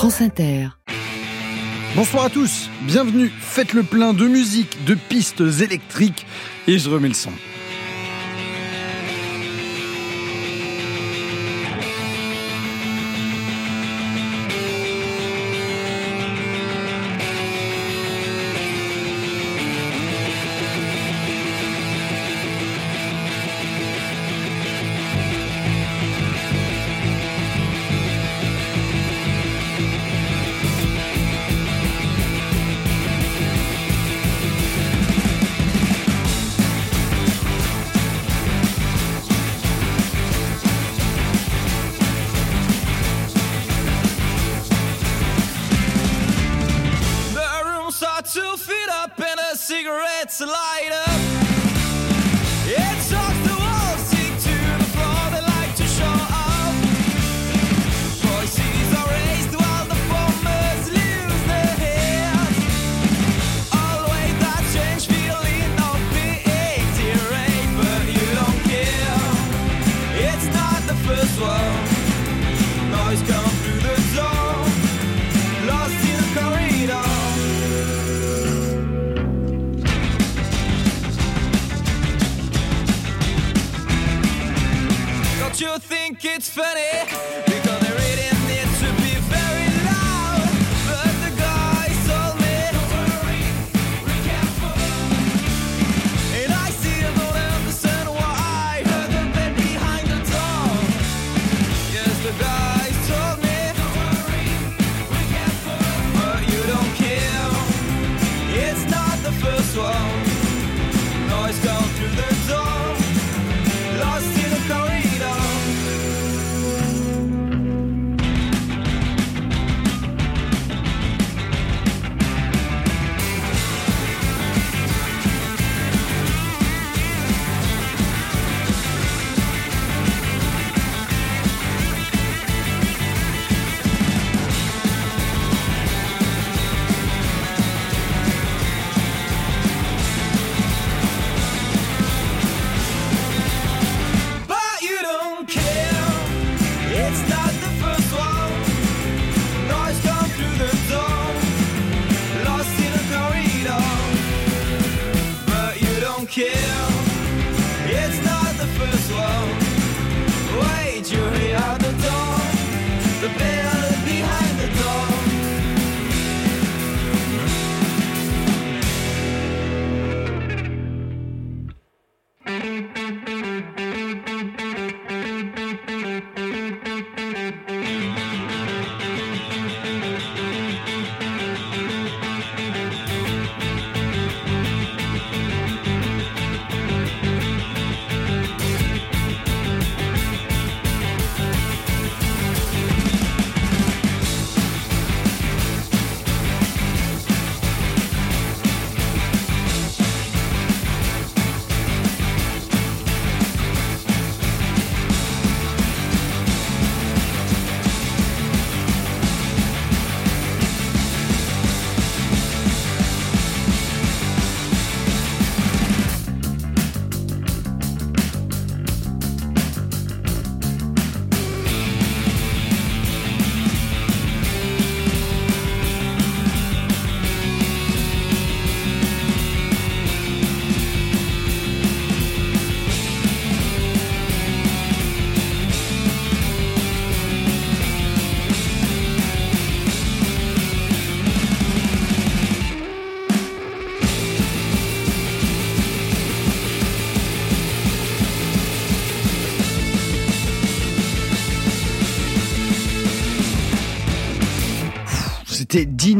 France Inter. Bonsoir à tous, bienvenue, faites le plein de musique, de pistes électriques et je remets le son. C'était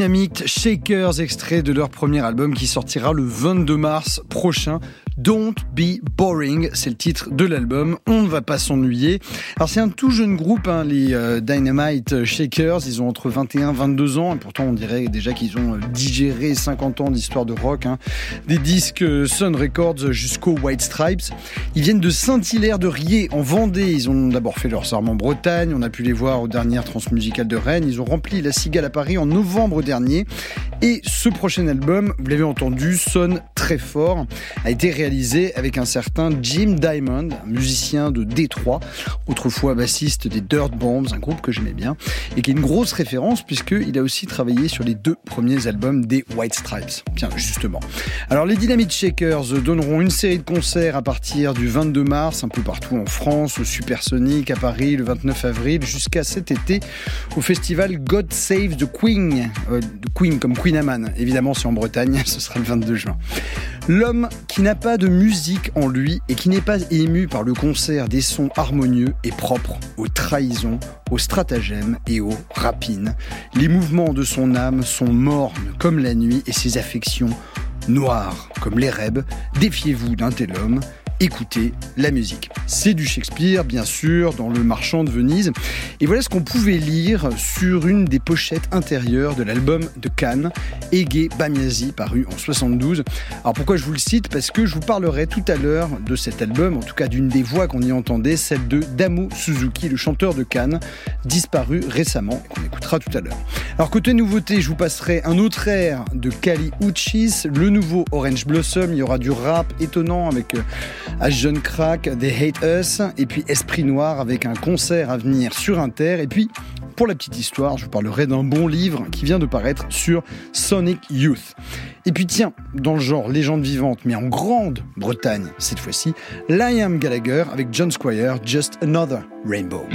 Dynamite Shakers, extrait de leur premier album qui sortira le 22 mars prochain. Don't Be Boring, c'est le titre de l'album. On ne va pas s'ennuyer. Alors c'est un tout jeune groupe, hein, les euh, Dynamite Shakers. Ils ont entre 21 et 22 ans et pourtant on dirait déjà qu'ils ont euh, digéré 50 ans d'histoire de rock. Hein. Des disques euh, Sun Records jusqu'aux White Stripes. Ils viennent de Saint-Hilaire de Riez en Vendée. Ils ont d'abord fait leur serment en Bretagne. On a pu les voir aux dernières transmusicales de Rennes. Ils ont rempli la Cigale à Paris en novembre dernier. Et ce prochain album, vous l'avez entendu, sonne très fort, a été réalisé avec un certain Jim Diamond, musicien de Détroit, autrefois bassiste des Dirt Bombs, un groupe que j'aimais bien, et qui est une grosse référence puisqu'il a aussi travaillé sur les deux premiers albums des White Stripes. Tiens, justement. Alors les Dynamite Shakers donneront une série de concerts à partir du 22 mars, un peu partout en France, au Supersonic, à Paris le 29 avril, jusqu'à cet été au festival God Save the Queen, euh, Queen comme Queen Amman. Évidemment, c'est en Bretagne, ce sera le 22 juin. L'homme qui n'a pas de musique en lui et qui n'est pas ému par le concert des sons harmonieux et propres aux trahisons, aux stratagèmes et aux rapines. Les mouvements de son âme sont mornes comme la nuit et ses affections noires comme les rêves. Défiez-vous d'un tel homme écouter la musique. C'est du Shakespeare, bien sûr, dans Le Marchand de Venise. Et voilà ce qu'on pouvait lire sur une des pochettes intérieures de l'album de Cannes, Ege Bamiasi, paru en 72. Alors pourquoi je vous le cite? Parce que je vous parlerai tout à l'heure de cet album, en tout cas d'une des voix qu'on y entendait, celle de Damo Suzuki, le chanteur de Cannes, disparu récemment, qu'on écoutera tout à l'heure. Alors côté nouveauté, je vous passerai un autre air de Kali Uchis, le nouveau Orange Blossom, il y aura du rap étonnant avec à Jeune Crack, They Hate Us, et puis Esprit Noir avec un concert à venir sur Inter. Et puis, pour la petite histoire, je vous parlerai d'un bon livre qui vient de paraître sur Sonic Youth. Et puis tiens, dans le genre légende vivante, mais en Grande-Bretagne cette fois-ci, Liam Gallagher avec John Squire, Just Another Rainbow.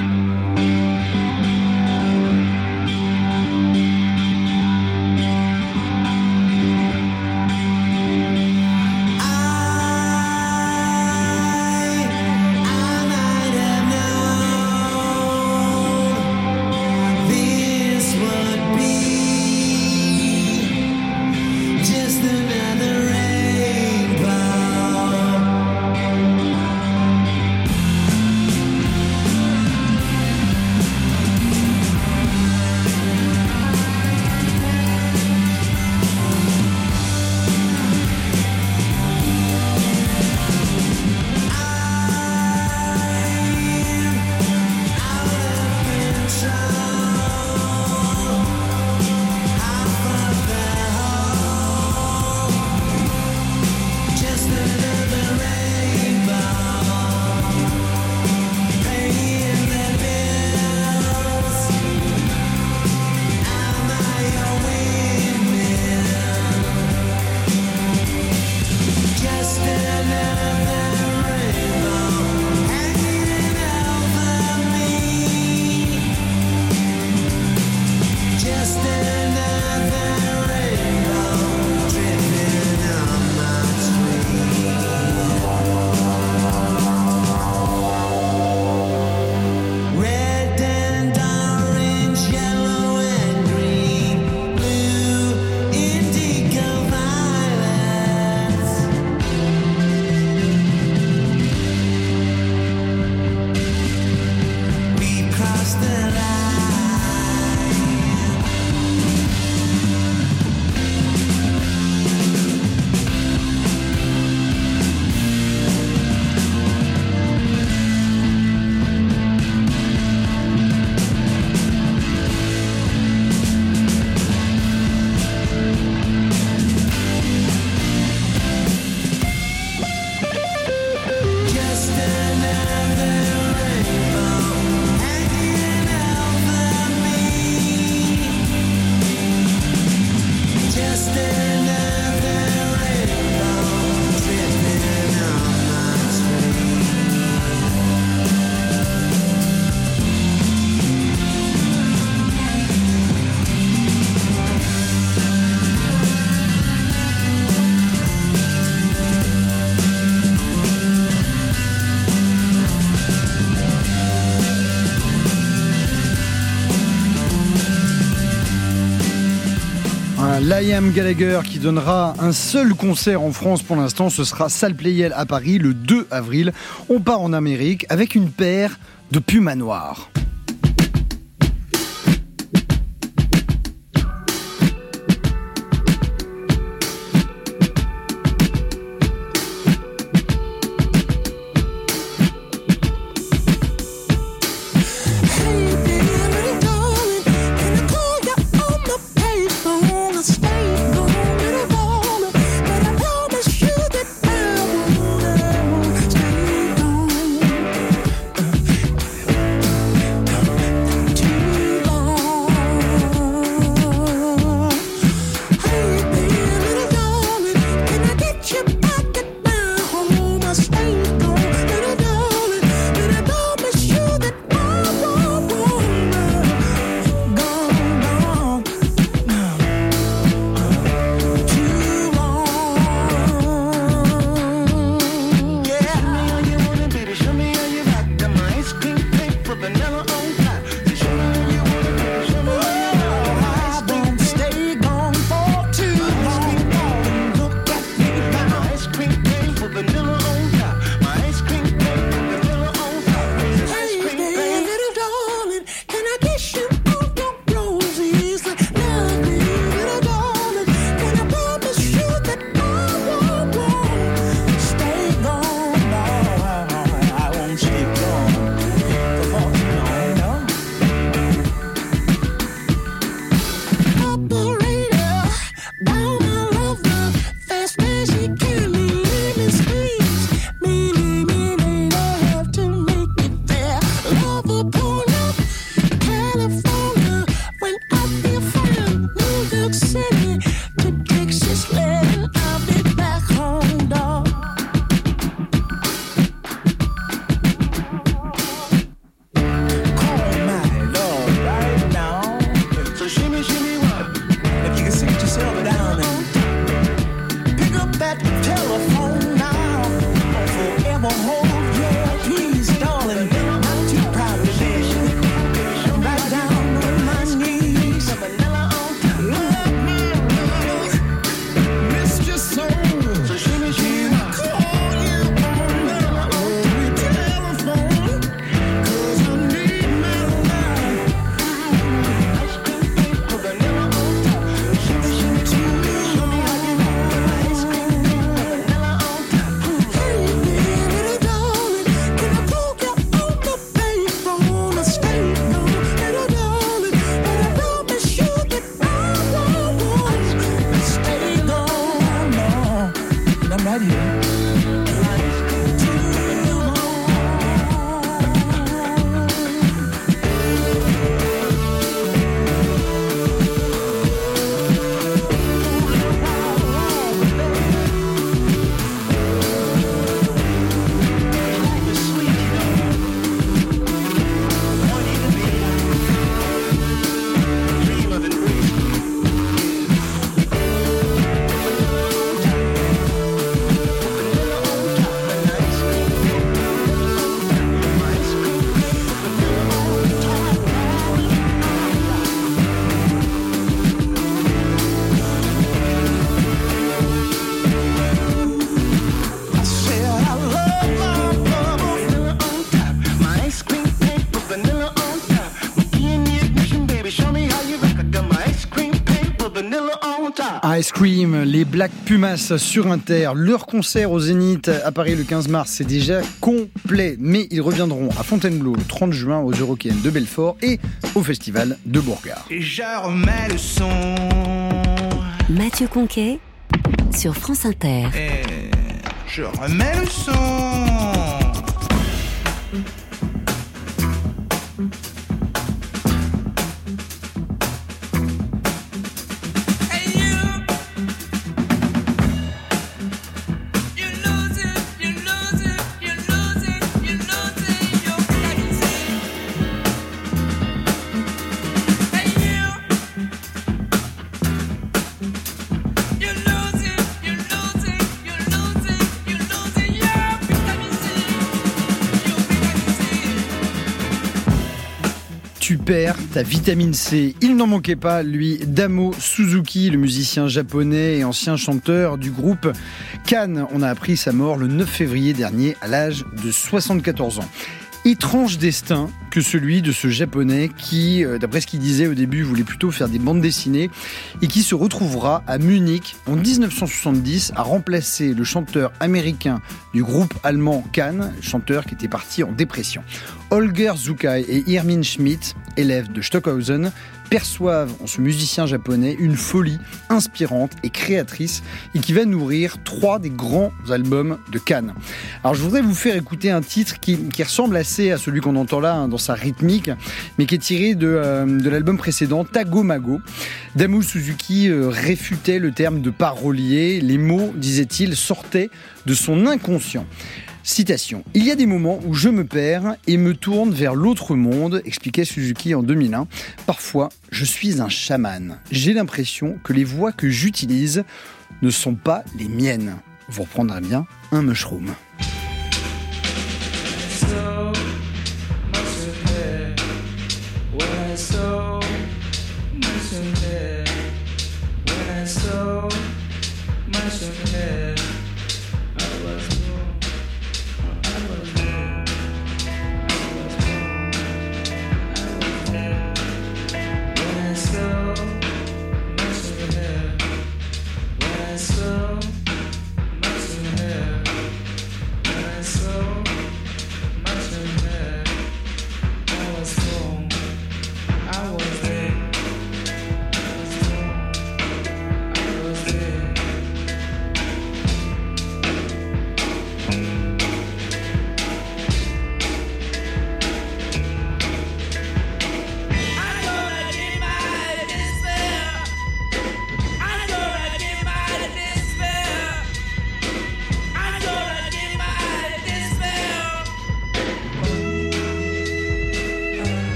Liam Gallagher qui donnera un seul concert en France pour l'instant, ce sera Salle Playel à Paris le 2 avril. On part en Amérique avec une paire de pumas noirs. Les Black Pumas sur Inter, leur concert au Zénith à Paris le 15 mars, c'est déjà complet. Mais ils reviendront à Fontainebleau le 30 juin aux Eurocaines de Belfort et au Festival de Bourgard. Et je remets le son. Mathieu Conquet sur France Inter. Et je remets le son. Ta vitamine C. Il n'en manquait pas, lui, Damo Suzuki, le musicien japonais et ancien chanteur du groupe Cannes. On a appris sa mort le 9 février dernier à l'âge de 74 ans. Étrange destin que celui de ce japonais qui, euh, d'après ce qu'il disait au début, voulait plutôt faire des bandes dessinées et qui se retrouvera à Munich en 1970 à remplacer le chanteur américain du groupe allemand Cannes, chanteur qui était parti en dépression. Holger Zukai et Irmin Schmidt, élèves de Stockhausen, perçoivent en ce musicien japonais une folie inspirante et créatrice et qui va nourrir trois des grands albums de Cannes. Alors je voudrais vous faire écouter un titre qui, ressemble assez à celui qu'on entend là hein, dans sa rythmique, mais qui est tiré de, euh, l'album précédent Tagomago. Damu Suzuki euh, réfutait le terme de parolier, les mots, disait-il, sortaient de son inconscient. Citation. Il y a des moments où je me perds et me tourne vers l'autre monde, expliquait Suzuki en 2001. Parfois, je suis un chaman. J'ai l'impression que les voix que j'utilise ne sont pas les miennes. Vous reprendrez bien un mushroom.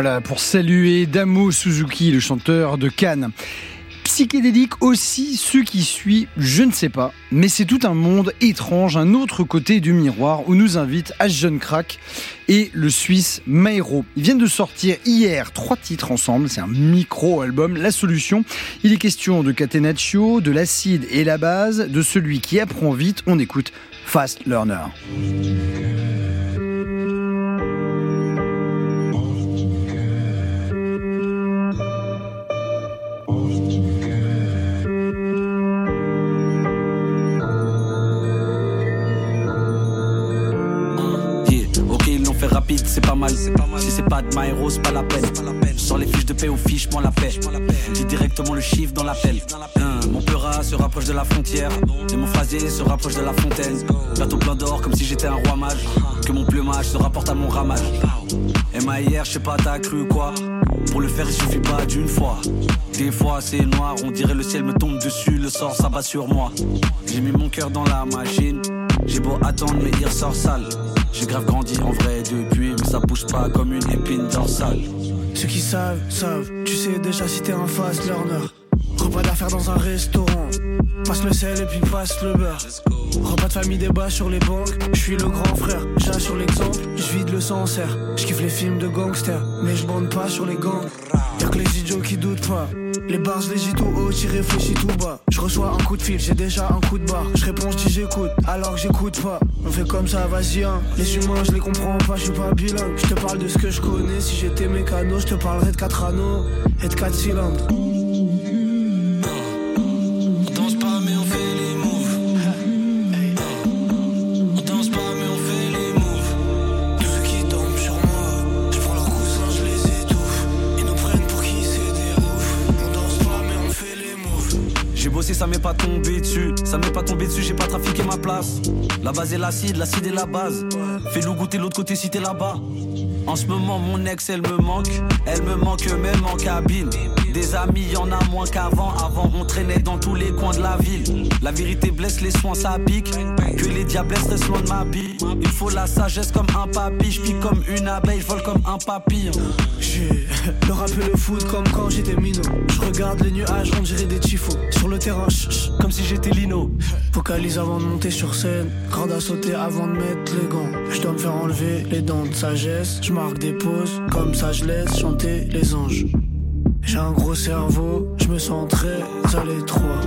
Voilà, pour saluer Damo Suzuki, le chanteur de Cannes. Psychédélique aussi, ce qui suit, je ne sais pas, mais c'est tout un monde étrange, un autre côté du miroir où nous invite. Jeune Crack et le Suisse Mairo. Ils viennent de sortir hier trois titres ensemble, c'est un micro-album, La Solution. Il est question de Catenaccio, de l'acide et la base, de celui qui apprend vite, on écoute Fast Learner. Mal. Si c'est pas de Maïro, c'est pas la peine. Je les fiches de paix aux fiches, moi la paix. Dis directement le chiffre dans l'appel. Hein, mon peurat se rapproche de la frontière. Et mon phrasier se rapproche de la fontaine. Bientôt plein d'or comme si j'étais un roi mage. Que mon plumage se rapporte à mon ramage. Et ma hier, je sais pas, t'as cru quoi? Pour le faire, il suffit pas d'une fois. Des fois, c'est noir, on dirait le ciel me tombe dessus, le sort s'abat sur moi. J'ai mis mon cœur dans la machine. J'ai beau attendre, mais il ressort sale. J'ai grave grandi en vrai depuis, mais ça bouge pas comme une épine dorsale. Ceux qui savent, savent, tu sais déjà si t'es un fast learner. Repas d'affaires dans un restaurant. Passe le sel et puis passe le beurre. Repas de famille débat sur les banques. Je suis le grand frère, sur l'exemple, je vide le sancerre. Je kiffe les films de gangsters, mais je bande pas sur les gangs. Y'a que les idiots qui doutent pas. Les bars, je les dis tout haut, j'y réfléchis tout bas. Je reçois un coup de fil, j'ai déjà un coup de barre. Je réponds, je dis j'écoute, alors que j'écoute pas. On fait comme ça, vas-y, hein. Les humains, je les comprends pas, je suis pas bilingue. Je te parle de ce que je connais. Si j'étais mécano, je te parlerais de 4 anneaux et de 4 cylindres. Dessus, j'ai pas trafiqué ma place. La base est l'acide, l'acide est la base. Fais-nous goûter l'autre côté si t'es là-bas. En ce moment, mon ex, elle me manque. Elle me manque même en cabine. Des amis, y en a moins qu'avant. Avant, on traînait dans tous les coins de la ville. La vérité blesse, les soins ça pique. Que les diablesses restent loin de ma bille. Il faut la sagesse comme un papy. Je comme une abeille, je vole comme un papillon. J'ai le rap le foot comme quand j'étais minot. Je regarde les nuages, on dirait des tifos. Sur le terrain, comme si j'étais Lino. Focalise avant de monter sur scène. Grande à sauter avant de mettre les gants. Je dois me faire enlever les dents de sagesse. Je marque des pauses, comme ça je laisse chanter les anges. J'ai un gros cerveau, je me sens très à l'étroit.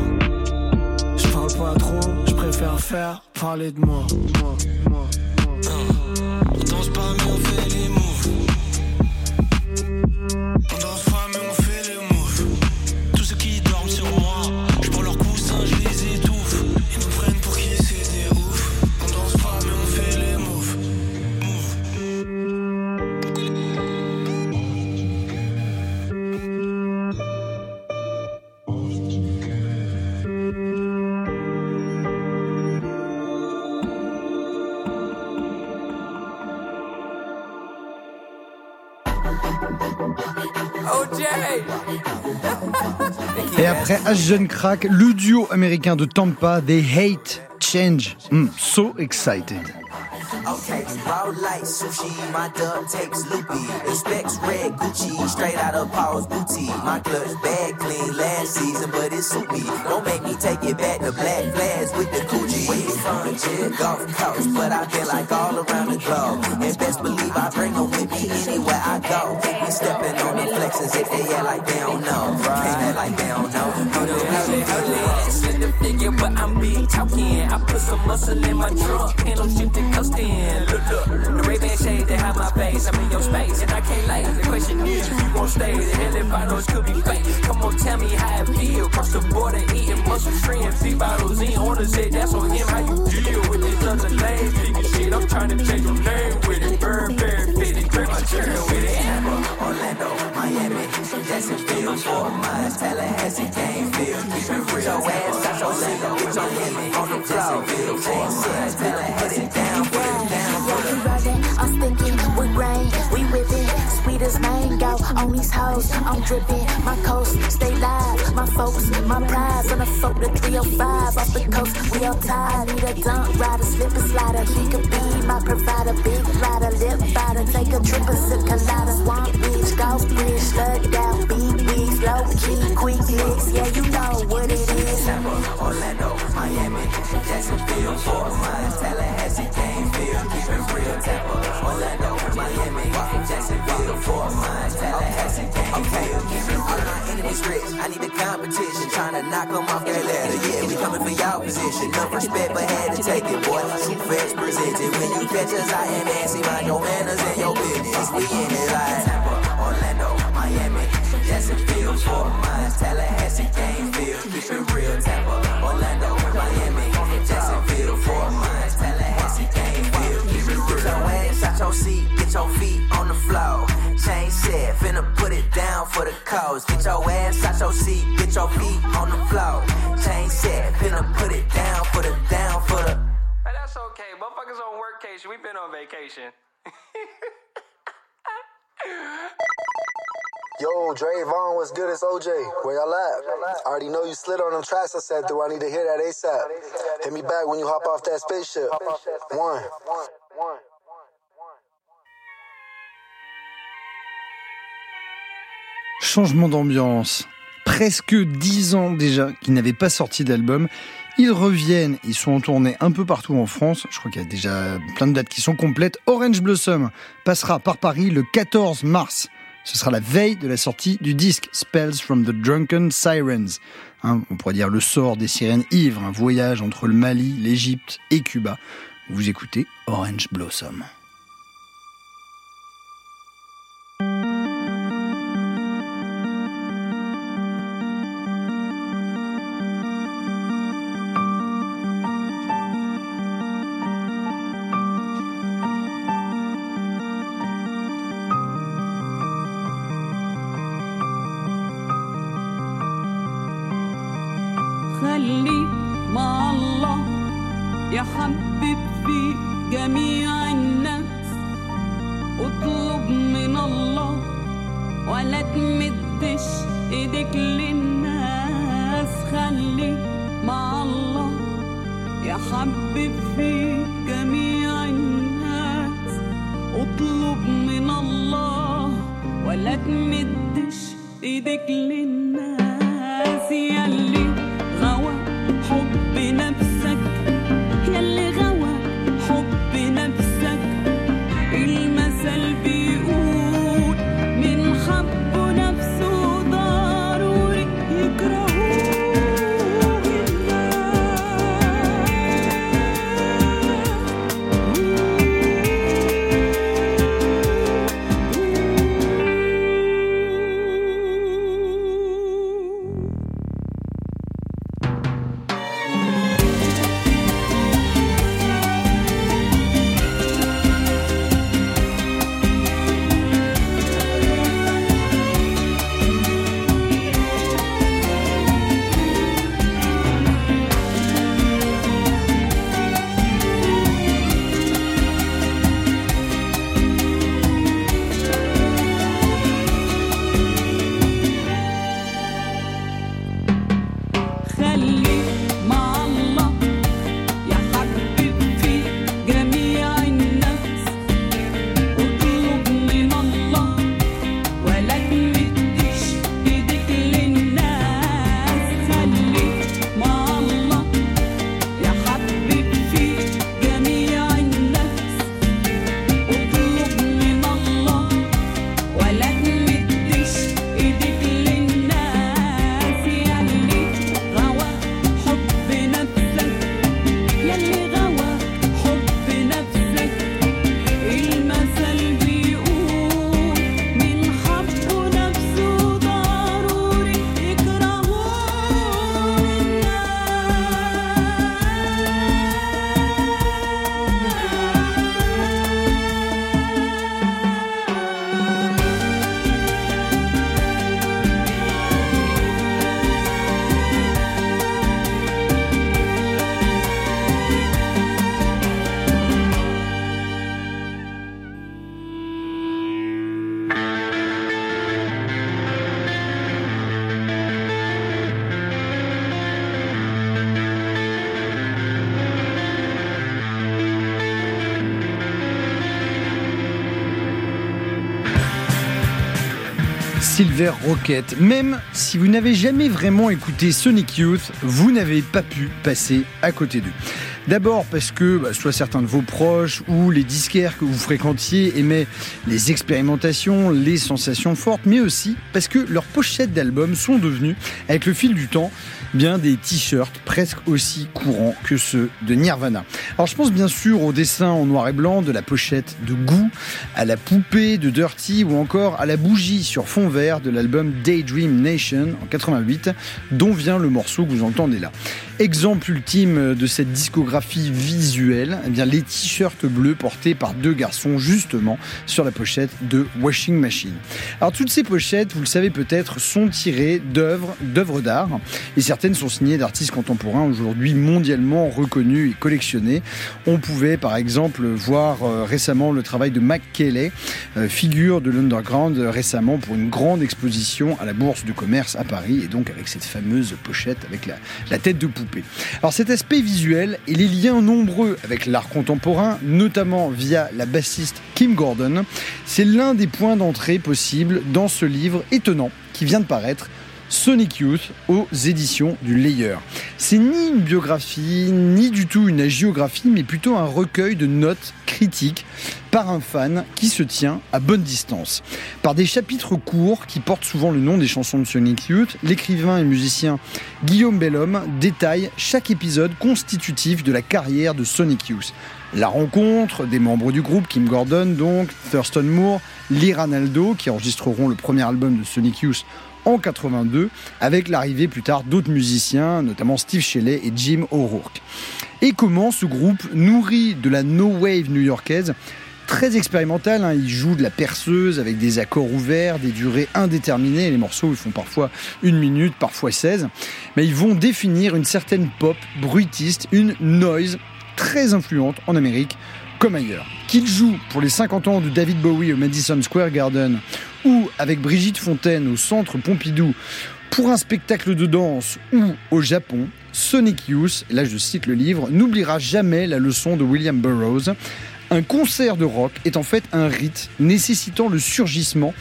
Je parle pas trop, je préfère faire parler de moi. moi, moi, moi. Danse pas Et après Jeune Crack, le duo américain de Tampa, They Hate Change. Mm, so excited. Okay, raw light sushi, my dub takes loopy. Expects red Gucci, straight out of Paul's boutique. My clutch bag clean last season, but it suit me. Don't make me take it back to black flags with the Gucci. Where you from? Jet Gulf Coast, but I've been like all around the globe. And best believe I bring them with me anywhere I go. We stepping on the flexes if they act like they don't know. Can't act like they don't know. Hold it, hold it, hold it. Send the figure, but I'm big talking. I put some muscle in my truck, and I'm shifting custom. Look, look, the Ray-Ban shade that have my face. I'm in your space, and I can't lay. The question is, if you gon' stay, the hell if I know it could be fake. Come on, tell me how it feel. Cross the border, eating muscle shrimp, three bottles in. On the set, that's on him. How you deal with this other lame nigga shit? I'm trying to change your name with it. Burn, burn, fit it, drink my churn with it. Orlando, Miami, Jacksonville, Fort Myers, Tallahassee, Gainesville. Keep it real, ass out your on the floor. Fort Myers, Tallahassee, down, put it I'm thinking we rain, we whipping, sweet as mango on these hoes. I'm dripping, my coast stay live. My folks, my prize on the folk, the 305 off the coast. We all tied, need a dump rider, slip and slider. He could be my provider, big rider, lip biter, take a trip, a sip collider, Miami, Jacksonville, Fort Myers, Tallahassee, Gainesville, keep it real, Tampa, Orlando, Miami, Jacksonville, Fort Myers, Tallahassee, Gainesville, keep it real. All my enemies rich, I need the competition, trying to knock them off their ladder. Yeah, we coming for y'all position, no respect, but had to take it, boy. Shoot fresh presented, when you catch us, I ain't Nancy, mind your manners and your business. We in it like Tampa, Orlando, Miami, Jacksonville, Fort Myers, Tallahassee, Gainesville, keep it real, Tampa, Orlando, Miami, Jacksonville, Fort Myers, Tallahassee, Gainesville, keep it real. Get your ass out your seat, get your feet on the floor. Chain set, finna put it down for the cause. Get your ass out your seat, get your feet on the floor. Chain set, finna put it down for the down for the. Hey, that's okay. Motherfuckers on workcation. we been on vacation. Yo, Vaughn, what's good? It's OJ. Where y'all at? I already know you slid on them tracks I said through. I need to hear that ASAP. Hit me back when you hop off that spaceship. One. Changement d'ambiance. Presque dix ans déjà qu'ils n'avaient pas sorti d'album. Ils reviennent, ils sont en tournée un peu partout en France. Je crois qu'il y a déjà plein de dates qui sont complètes. Orange Blossom passera par Paris le 14 mars. Ce sera la veille de la sortie du disque Spells from the Drunken Sirens. Hein, on pourrait dire le sort des sirènes ivres, un voyage entre le Mali, l'Égypte et Cuba. Vous écoutez Orange Blossom. Rocket. Même si vous n'avez jamais vraiment écouté Sonic Youth, vous n'avez pas pu passer à côté d'eux. D'abord parce que bah, soit certains de vos proches ou les disquaires que vous fréquentiez aimaient les expérimentations, les sensations fortes, mais aussi parce que leurs pochettes d'albums sont devenues, avec le fil du temps, bien des t-shirts presque aussi courants que ceux de Nirvana. Alors je pense bien sûr au dessin en noir et blanc de la pochette de Goo, à la poupée de Dirty ou encore à la bougie sur fond vert de l'album Daydream Nation en 88, dont vient le morceau que vous entendez là. Exemple ultime de cette discographie visuelle, eh bien les t-shirts bleus portés par deux garçons justement sur la pochette de Washing Machine. Alors toutes ces pochettes, vous le savez peut-être, sont tirées d'œuvres d'art et sont signées d'artistes contemporains aujourd'hui mondialement reconnus et collectionnés. On pouvait par exemple voir euh, récemment le travail de Mac Kelly, euh, figure de l'underground euh, récemment pour une grande exposition à la Bourse de commerce à Paris et donc avec cette fameuse pochette avec la, la tête de poupée. Alors cet aspect visuel et les liens nombreux avec l'art contemporain, notamment via la bassiste Kim Gordon, c'est l'un des points d'entrée possibles dans ce livre étonnant qui vient de paraître Sonic Youth aux éditions du Layer. C'est ni une biographie, ni du tout une agiographie, mais plutôt un recueil de notes critiques par un fan qui se tient à bonne distance. Par des chapitres courts qui portent souvent le nom des chansons de Sonic Youth, l'écrivain et musicien Guillaume Bellhomme détaille chaque épisode constitutif de la carrière de Sonic Youth. La rencontre des membres du groupe, Kim Gordon donc, Thurston Moore, Lee Ranaldo, qui enregistreront le premier album de Sonic Youth en 82, avec l'arrivée plus tard d'autres musiciens, notamment Steve Shelley et Jim O'Rourke. Et comment ce groupe, nourri de la no wave new-yorkaise, très expérimental, hein, ils jouent de la perceuse avec des accords ouverts, des durées indéterminées, les morceaux ils font parfois une minute, parfois 16, mais ils vont définir une certaine pop bruitiste, une noise très influente en Amérique comme ailleurs. Qu'ils jouent pour les 50 ans de David Bowie au Madison Square Garden ou avec Brigitte Fontaine au Centre Pompidou pour un spectacle de danse ou au Japon, Sonic Youth, là je cite le livre, n'oubliera jamais la leçon de William Burroughs. Un concert de rock est en fait un rite nécessitant le surgissement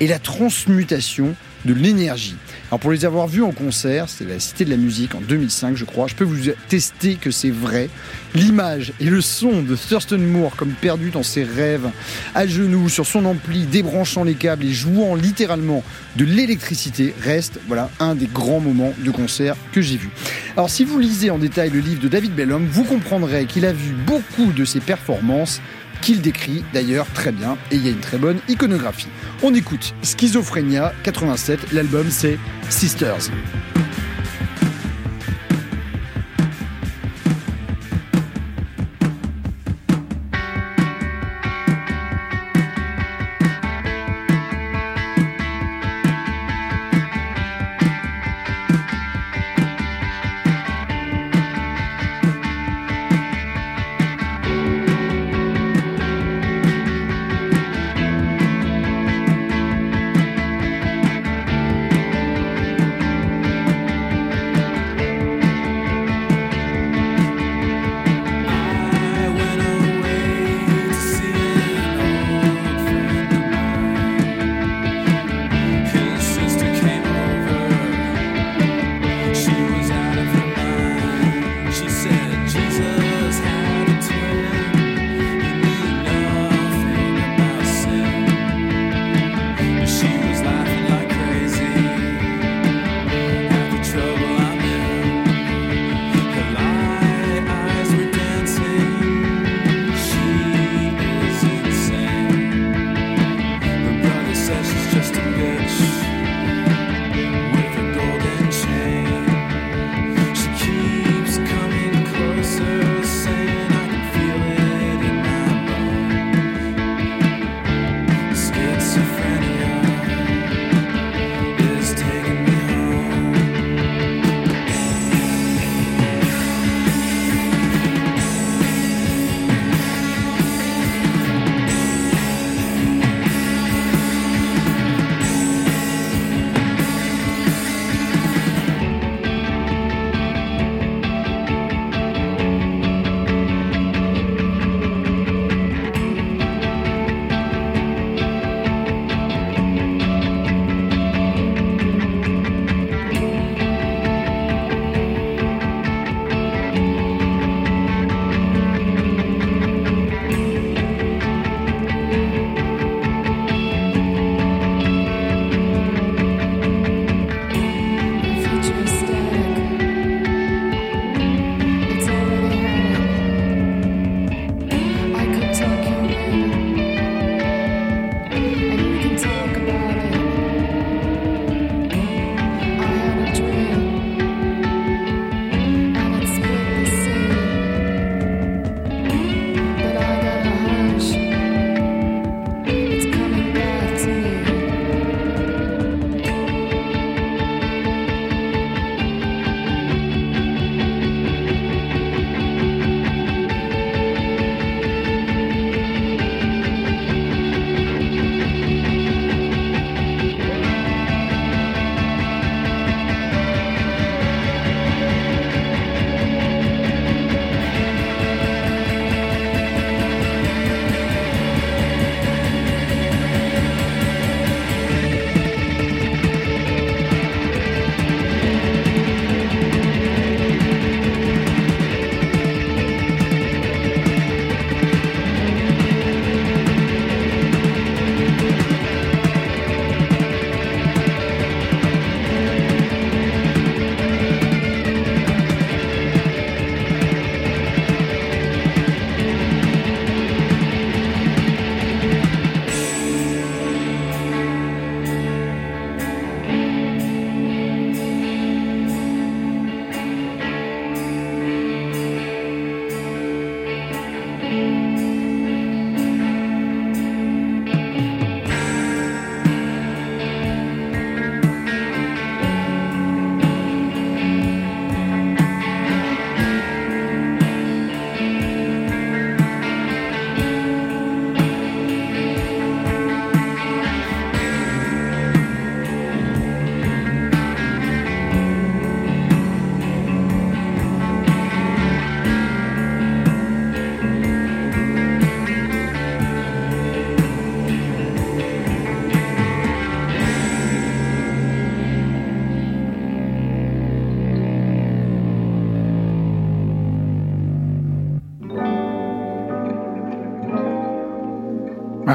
et la transmutation de l'énergie. Alors pour les avoir vus en concert, c'est la Cité de la Musique en 2005 je crois, je peux vous tester que c'est vrai. L'image et le son de Thurston Moore comme perdu dans ses rêves, à genoux sur son ampli, débranchant les câbles et jouant littéralement de l'électricité reste voilà un des grands moments de concert que j'ai vu. Alors si vous lisez en détail le livre de David Bellum, vous comprendrez qu'il a vu beaucoup de ses performances qu'il décrit d'ailleurs très bien et il y a une très bonne iconographie. On écoute Schizophrénia 87, l'album c'est Sisters.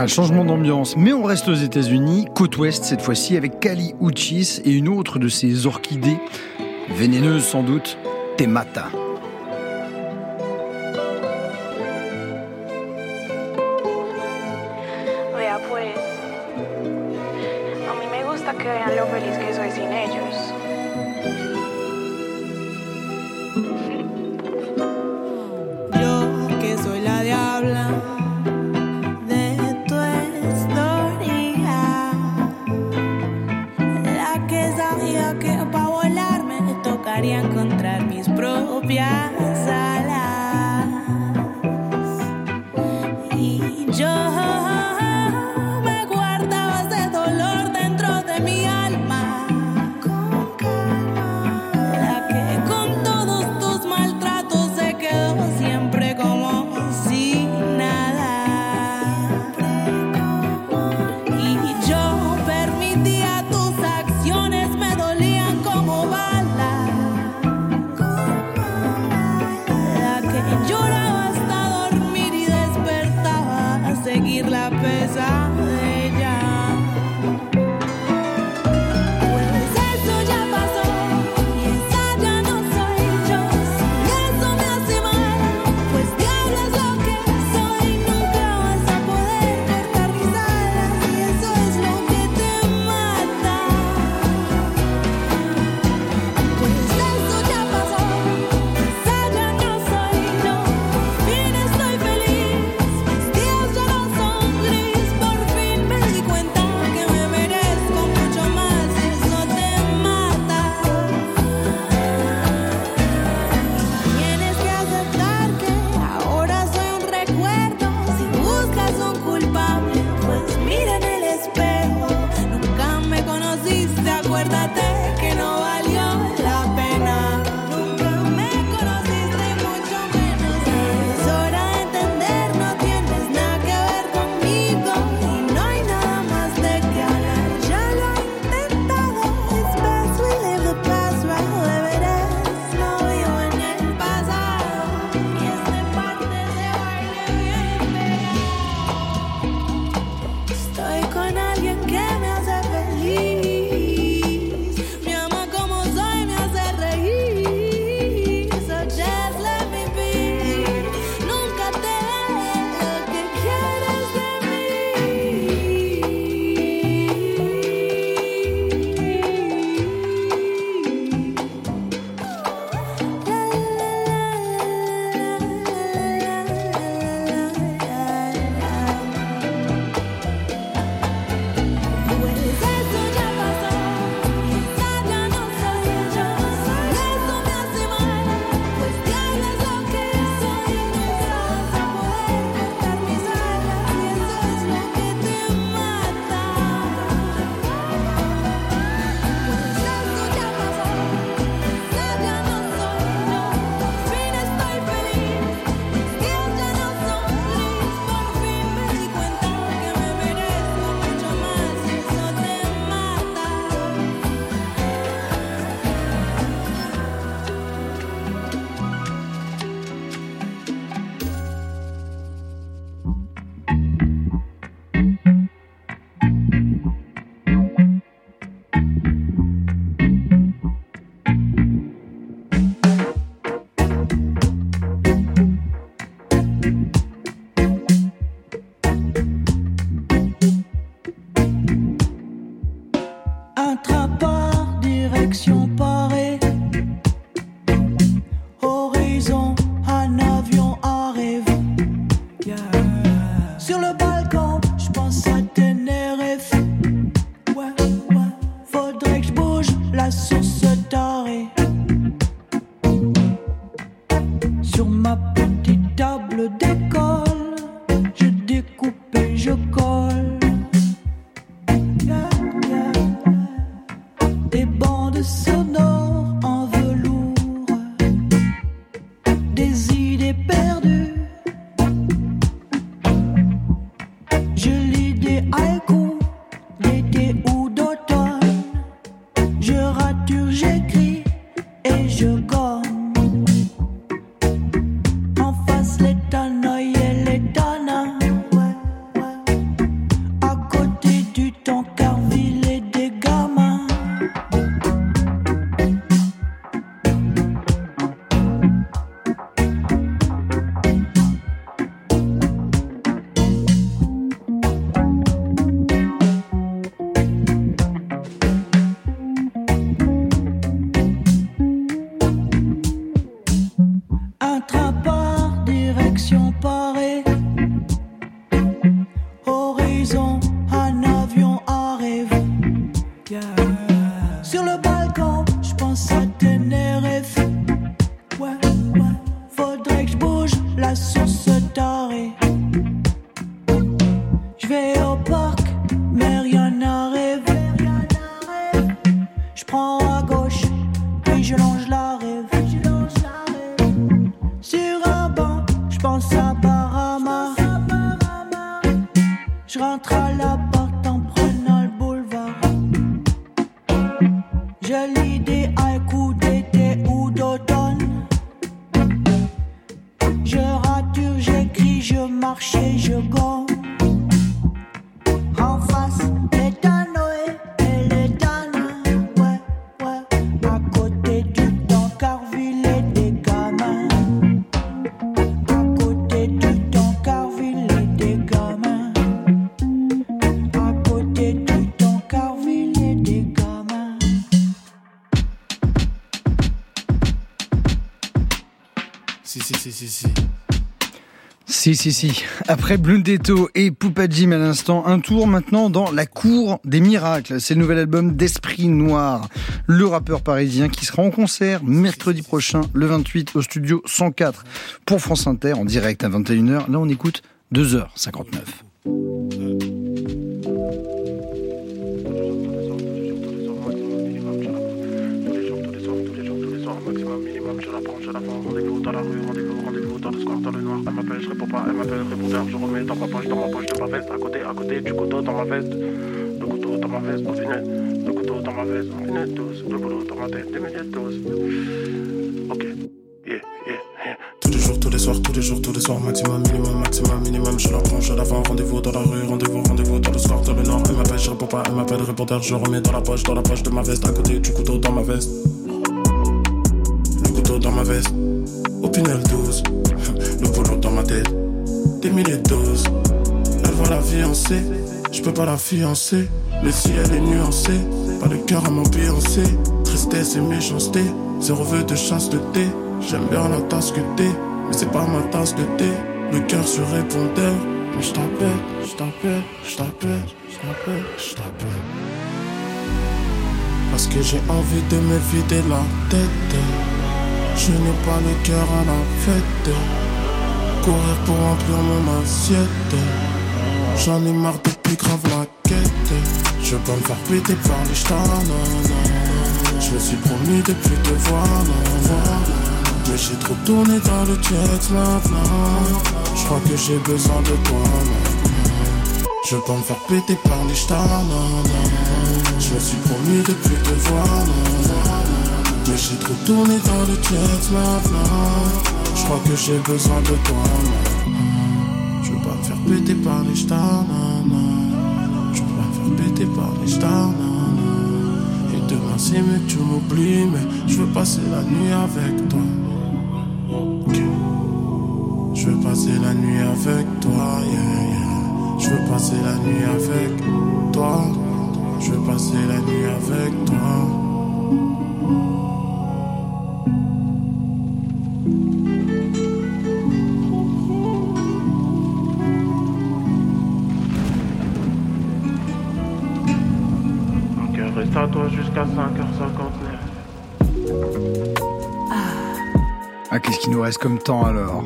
Changement d'ambiance. Mais on reste aux États-Unis, côte ouest cette fois-ci, avec Kali Uchis et une autre de ses orchidées, vénéneuses sans doute, Temata. Je marche et je gomme. Si, si, si. Après Blundetto et Poupa Jim à l'instant, un tour maintenant dans la cour des miracles. C'est le nouvel album d'Esprit Noir, le rappeur parisien qui sera en concert mercredi prochain, le 28, au studio 104 pour France Inter, en direct à 21h. Là, on écoute 2h59. Elle m'appelle, je réponds pas, elle m'appelle, répondeur. Je remets dans ma poche, dans ma poche de ma veste. À côté, à côté du couteau dans ma veste. Le couteau dans ma veste, au final. Le couteau dans ma veste, au final, tous. Le boulot dans ma tête, des milliers de doses. Ok, yeah, yeah, yeah. Tous les jours, tous les soirs, tous les jours, tous les soirs, maximum, minimum, maximum, minimum, je la prends, je la vends, rendez-vous dans la rue, rendez-vous, rendez-vous dans le square, dans le nord, elle m'appelle, je réponds pas, elle m'appelle, répondeur, je remets dans la poche, dans la poche de ma veste, à côté du couteau dans ma veste. Dans ma veste, au Pinel 12, le boulot dans ma tête, des milliers de doses. Elle voit la C, je peux pas la fiancer, le ciel est nuancé, pas le cœur à m'ambiancer, tristesse et méchanceté, zéro vœu de chasse de thé, j'aime bien la tasse que t'es, mais c'est pas ma tasse de thé, le cœur sur répondeur, mais je t'appelle, je t'appelle, je t'appelle, je t'appelle, je t'appelle. Parce que j'ai envie de me vider la tête. Je n'ai pas le cœur à la fête. Courir pour remplir mon assiette. J'en ai marre depuis grave la quête. Je pas me faire péter par les stars. Je me suis promis de plus te voir, non. Mais j'ai trop tourné dans le jet maintenant. Je crois que j'ai besoin de toi maintenant. Je pas me faire péter par les stars. Je me suis promis de plus te voir, non. Mais j'ai trop tourné dans le jet maintenant. Je crois que j'ai besoin de toi. Je veux pas me faire péter par les stars. Je veux pas me faire péter par les stars. Et demain mieux que tu m'oublies, mais je veux passer la nuit avec toi. Je veux passer la nuit avec toi, yeah, yeah. Je veux passer la nuit avec toi. Je veux passer la nuit avec toi. Jusqu'à 5h59. Ah, qu'est-ce qu'il nous reste comme temps alors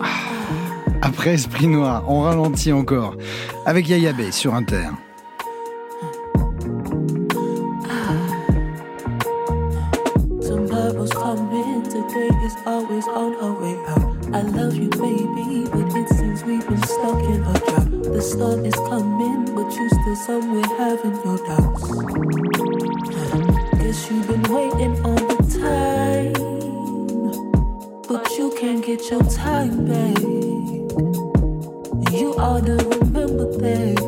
Ah. Après Esprit Noir, on ralentit encore. Avec Yaya Bey sur Inter. Out. I love you, baby, but it seems we've been stuck in a drought. The sun is coming, but you still somewhere having your doubts. Guess you've been waiting all the time, but you can't get your time back. You ought to remember that,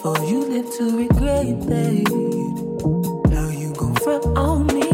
for you live to regret that. Now you gon' front on me?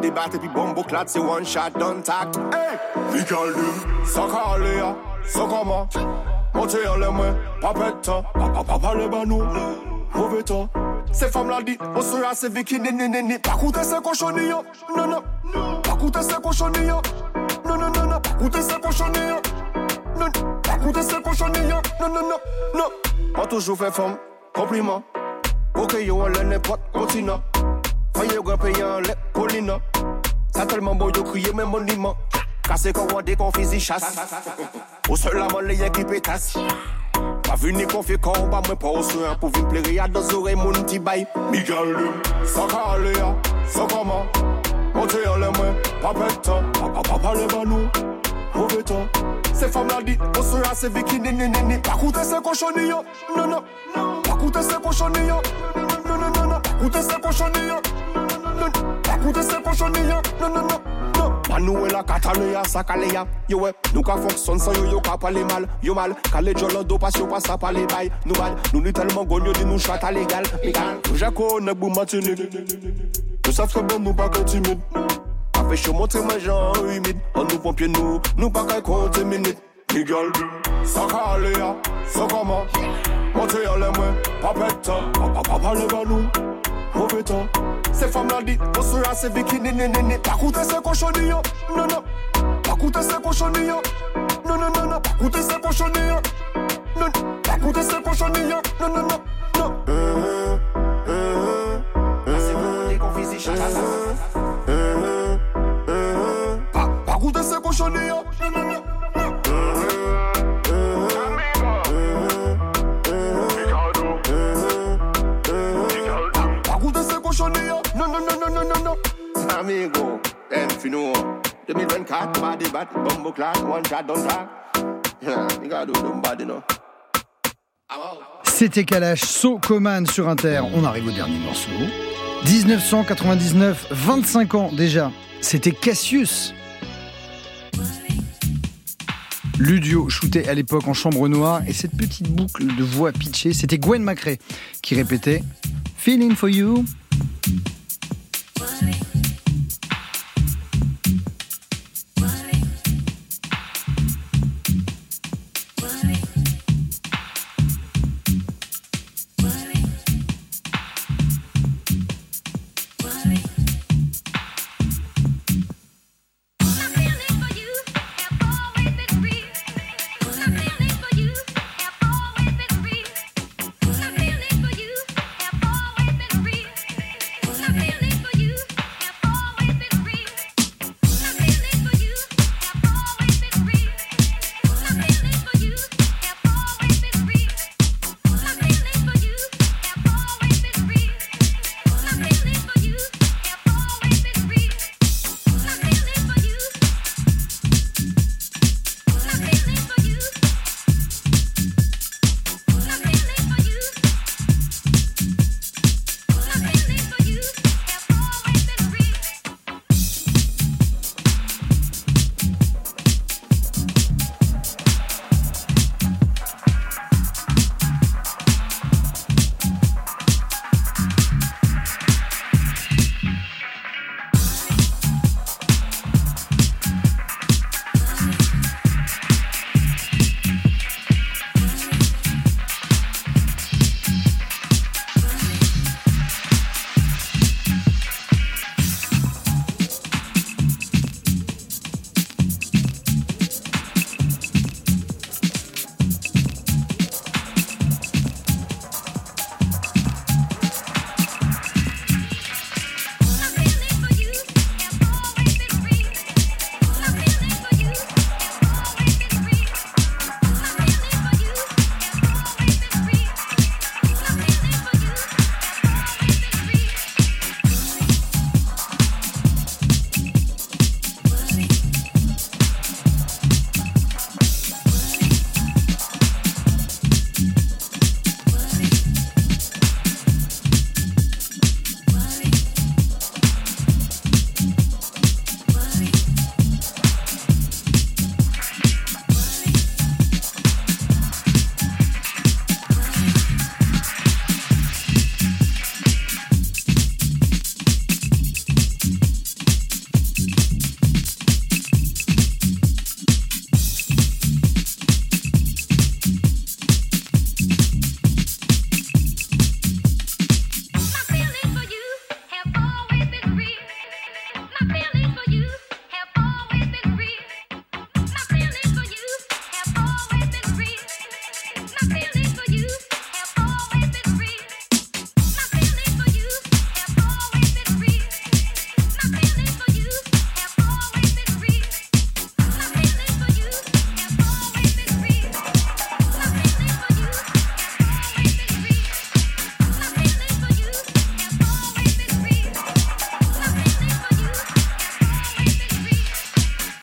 ap debat epi bombo klat se one shot don tak Hey! Vi kal di, sa ka ale ya, sa kama ma Monte le mwen, pa pet peta, pa pa pa pale ba nou mouve ta, se fam la di, osura se viki ni ni ni ni Pa koute se koshoni yo, nan nan non, non. Pa koute se koshoni yo, nan nan nan nan non, Pa koute se koshoni yo, nan nan Pa koute se koshoni yo, nan nan nan nan An toujou fe fam, kompliment Ok yo an lè ne pot kontina Mwen yo gwen pe yon lek kolina Sa telman bo yo kriye men monima Kase kon wande kon fizi chas Ou se la man le yon ki petas Pa vini kon fe kon ba mwen pa ou se an Pou vin plere ya do zore moun ti bay Mi gal lum, sa ka ale ya, sa kama Monte yon lè mwen, pa peta Pa pa pa pale banou, mouve tan Se fam la di, ou se yon se vikini Pakoute se koshoni yo, nanan Pakoute se koshoni yo, nanan koute se koshoni Pa koute se koshoni ya Nan nan nan non, non. Panou e eh, la katale ya sa kale ya. Yo eh, we, nou ka fokson san yo yo ka pale mal. Yo mal, kale jolo do pas yo pas sa pale bay Nou mal, nou ni telman gonyo di nou chata legal Megal, nou jako nek bou matinik Nou sa fke bon nou pa ke timid Afe chou montre men jan humid An nou pompye nou, nou pa ke konti minit Megal, sakale ya, sa kama Monte yo le mwen, pa peta Pa pa pa pale ba nou Se fam la di, on sera se viki ni ni ni ni Pa koute se koshoni yo, no no Pa koute se koshoni yo, no no no no Pa koute se koshoni yo, no no Pa koute se koshoni yo, no no no no Eh, eh, eh, Ase moun kon fizi Amigo, en fino 2024, body bad, bumbo clock, one shot, don't talk Yeah, you gotta do them bad, you know C'était Kalash, So Coman sur Inter. On arrive au dernier morceau. 1999, 25 ans déjà. C'était Cassius. Ludio shooté à l'époque en chambre noire et cette petite boucle de voix pitchée, c'était Gwen Macrae qui répétait Feeling for you,